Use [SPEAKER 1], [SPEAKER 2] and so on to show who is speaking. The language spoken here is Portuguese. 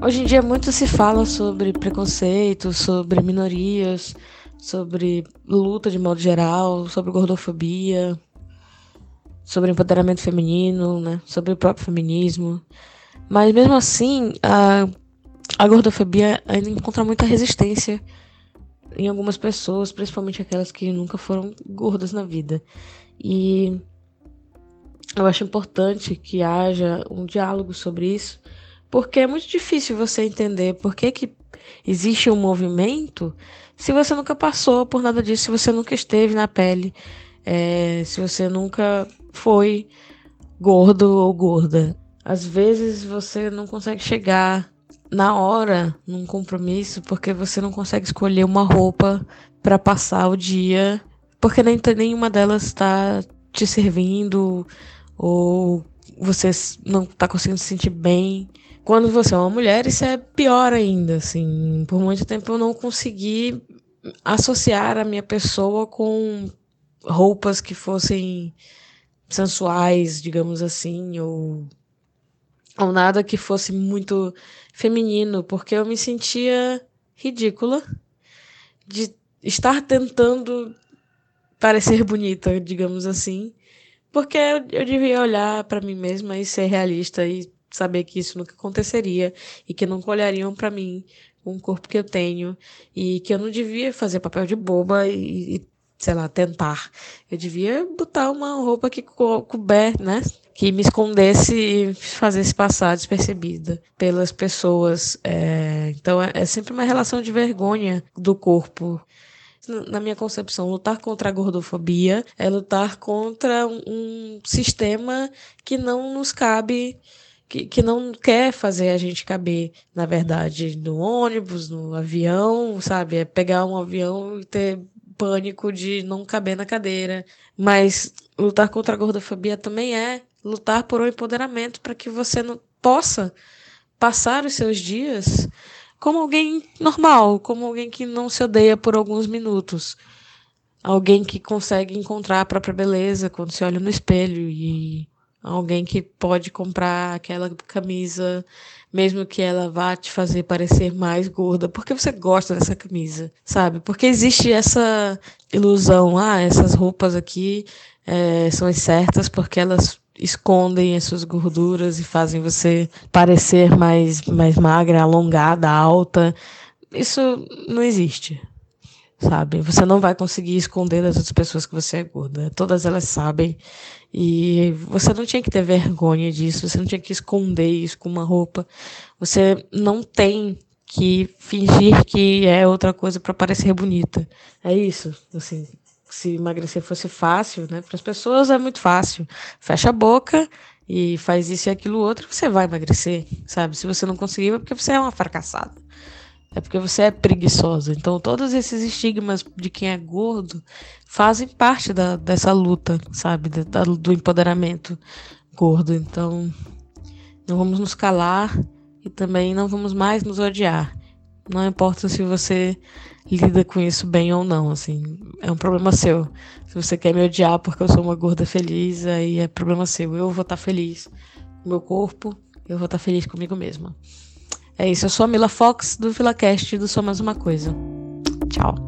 [SPEAKER 1] Hoje em dia muito se fala sobre preconceito, sobre minorias, sobre luta de modo geral, sobre gordofobia, sobre empoderamento feminino, né? sobre o próprio feminismo. Mas mesmo assim, a, a gordofobia ainda encontra muita resistência em algumas pessoas, principalmente aquelas que nunca foram gordas na vida. E eu acho importante que haja um diálogo sobre isso, porque é muito difícil você entender por que, que existe um movimento se você nunca passou por nada disso, se você nunca esteve na pele, é, se você nunca foi gordo ou gorda. Às vezes você não consegue chegar na hora num compromisso porque você não consegue escolher uma roupa para passar o dia, porque nem nenhuma delas está te servindo ou você não está conseguindo se sentir bem. Quando você é uma mulher, isso é pior ainda, assim. Por muito tempo eu não consegui associar a minha pessoa com roupas que fossem sensuais, digamos assim, ou ou nada que fosse muito feminino, porque eu me sentia ridícula de estar tentando parecer bonita, digamos assim, porque eu, eu devia olhar para mim mesma e ser realista e saber que isso nunca aconteceria e que nunca olhariam para mim com o corpo que eu tenho e que eu não devia fazer papel de boba e, e sei lá, tentar. Eu devia botar uma roupa que co couber, né? Que me escondesse e fazesse passar despercebida pelas pessoas. É, então é, é sempre uma relação de vergonha do corpo na minha concepção, lutar contra a gordofobia é lutar contra um, sistema que não nos cabe, que, que não quer fazer a gente caber, na verdade, no ônibus, no avião, sabe? É pegar um avião e ter pânico de não caber na cadeira. Mas lutar contra a gordofobia também é lutar por um empoderamento para que você não possa passar os seus dias como alguém normal, como alguém que não se odeia por alguns minutos. Alguém que consegue encontrar a própria beleza quando se olha no espelho e alguém que pode comprar aquela camisa mesmo que ela vá te fazer parecer mais gorda, porque você gosta dessa camisa, sabe? Porque existe essa ilusão, ah, essas roupas aqui é, são as certas porque elas escondem as suas gorduras e fazem você parecer mais, mais magra, alongada, alta. Isso não existe, sabe? Você não vai conseguir esconder das outras pessoas que você é gorda. Todas elas sabem. E você não tinha que ter vergonha disso, você não tinha que esconder isso com uma roupa. Você não tem que fingir que é outra coisa para parecer bonita. É isso, assim. Se emagrecer fosse fácil, né? Para as pessoas é muito fácil. Fecha a boca e faz isso e aquilo outro, você vai emagrecer, sabe? Se você não conseguir, é porque você é uma fracassada. É porque você é preguiçosa. Então, todos esses estigmas de quem é gordo fazem parte da, dessa luta, sabe? Da, do empoderamento gordo. Então, não vamos nos calar e também não vamos mais nos odiar. Não importa se você lida com isso bem ou não, assim, é um problema seu. Se você quer me odiar porque eu sou uma gorda feliz, aí é problema seu. Eu vou estar feliz com meu corpo, eu vou estar feliz comigo mesma. É isso, eu sou a Mila Fox do VilaCast do Só Mais Uma Coisa. Tchau.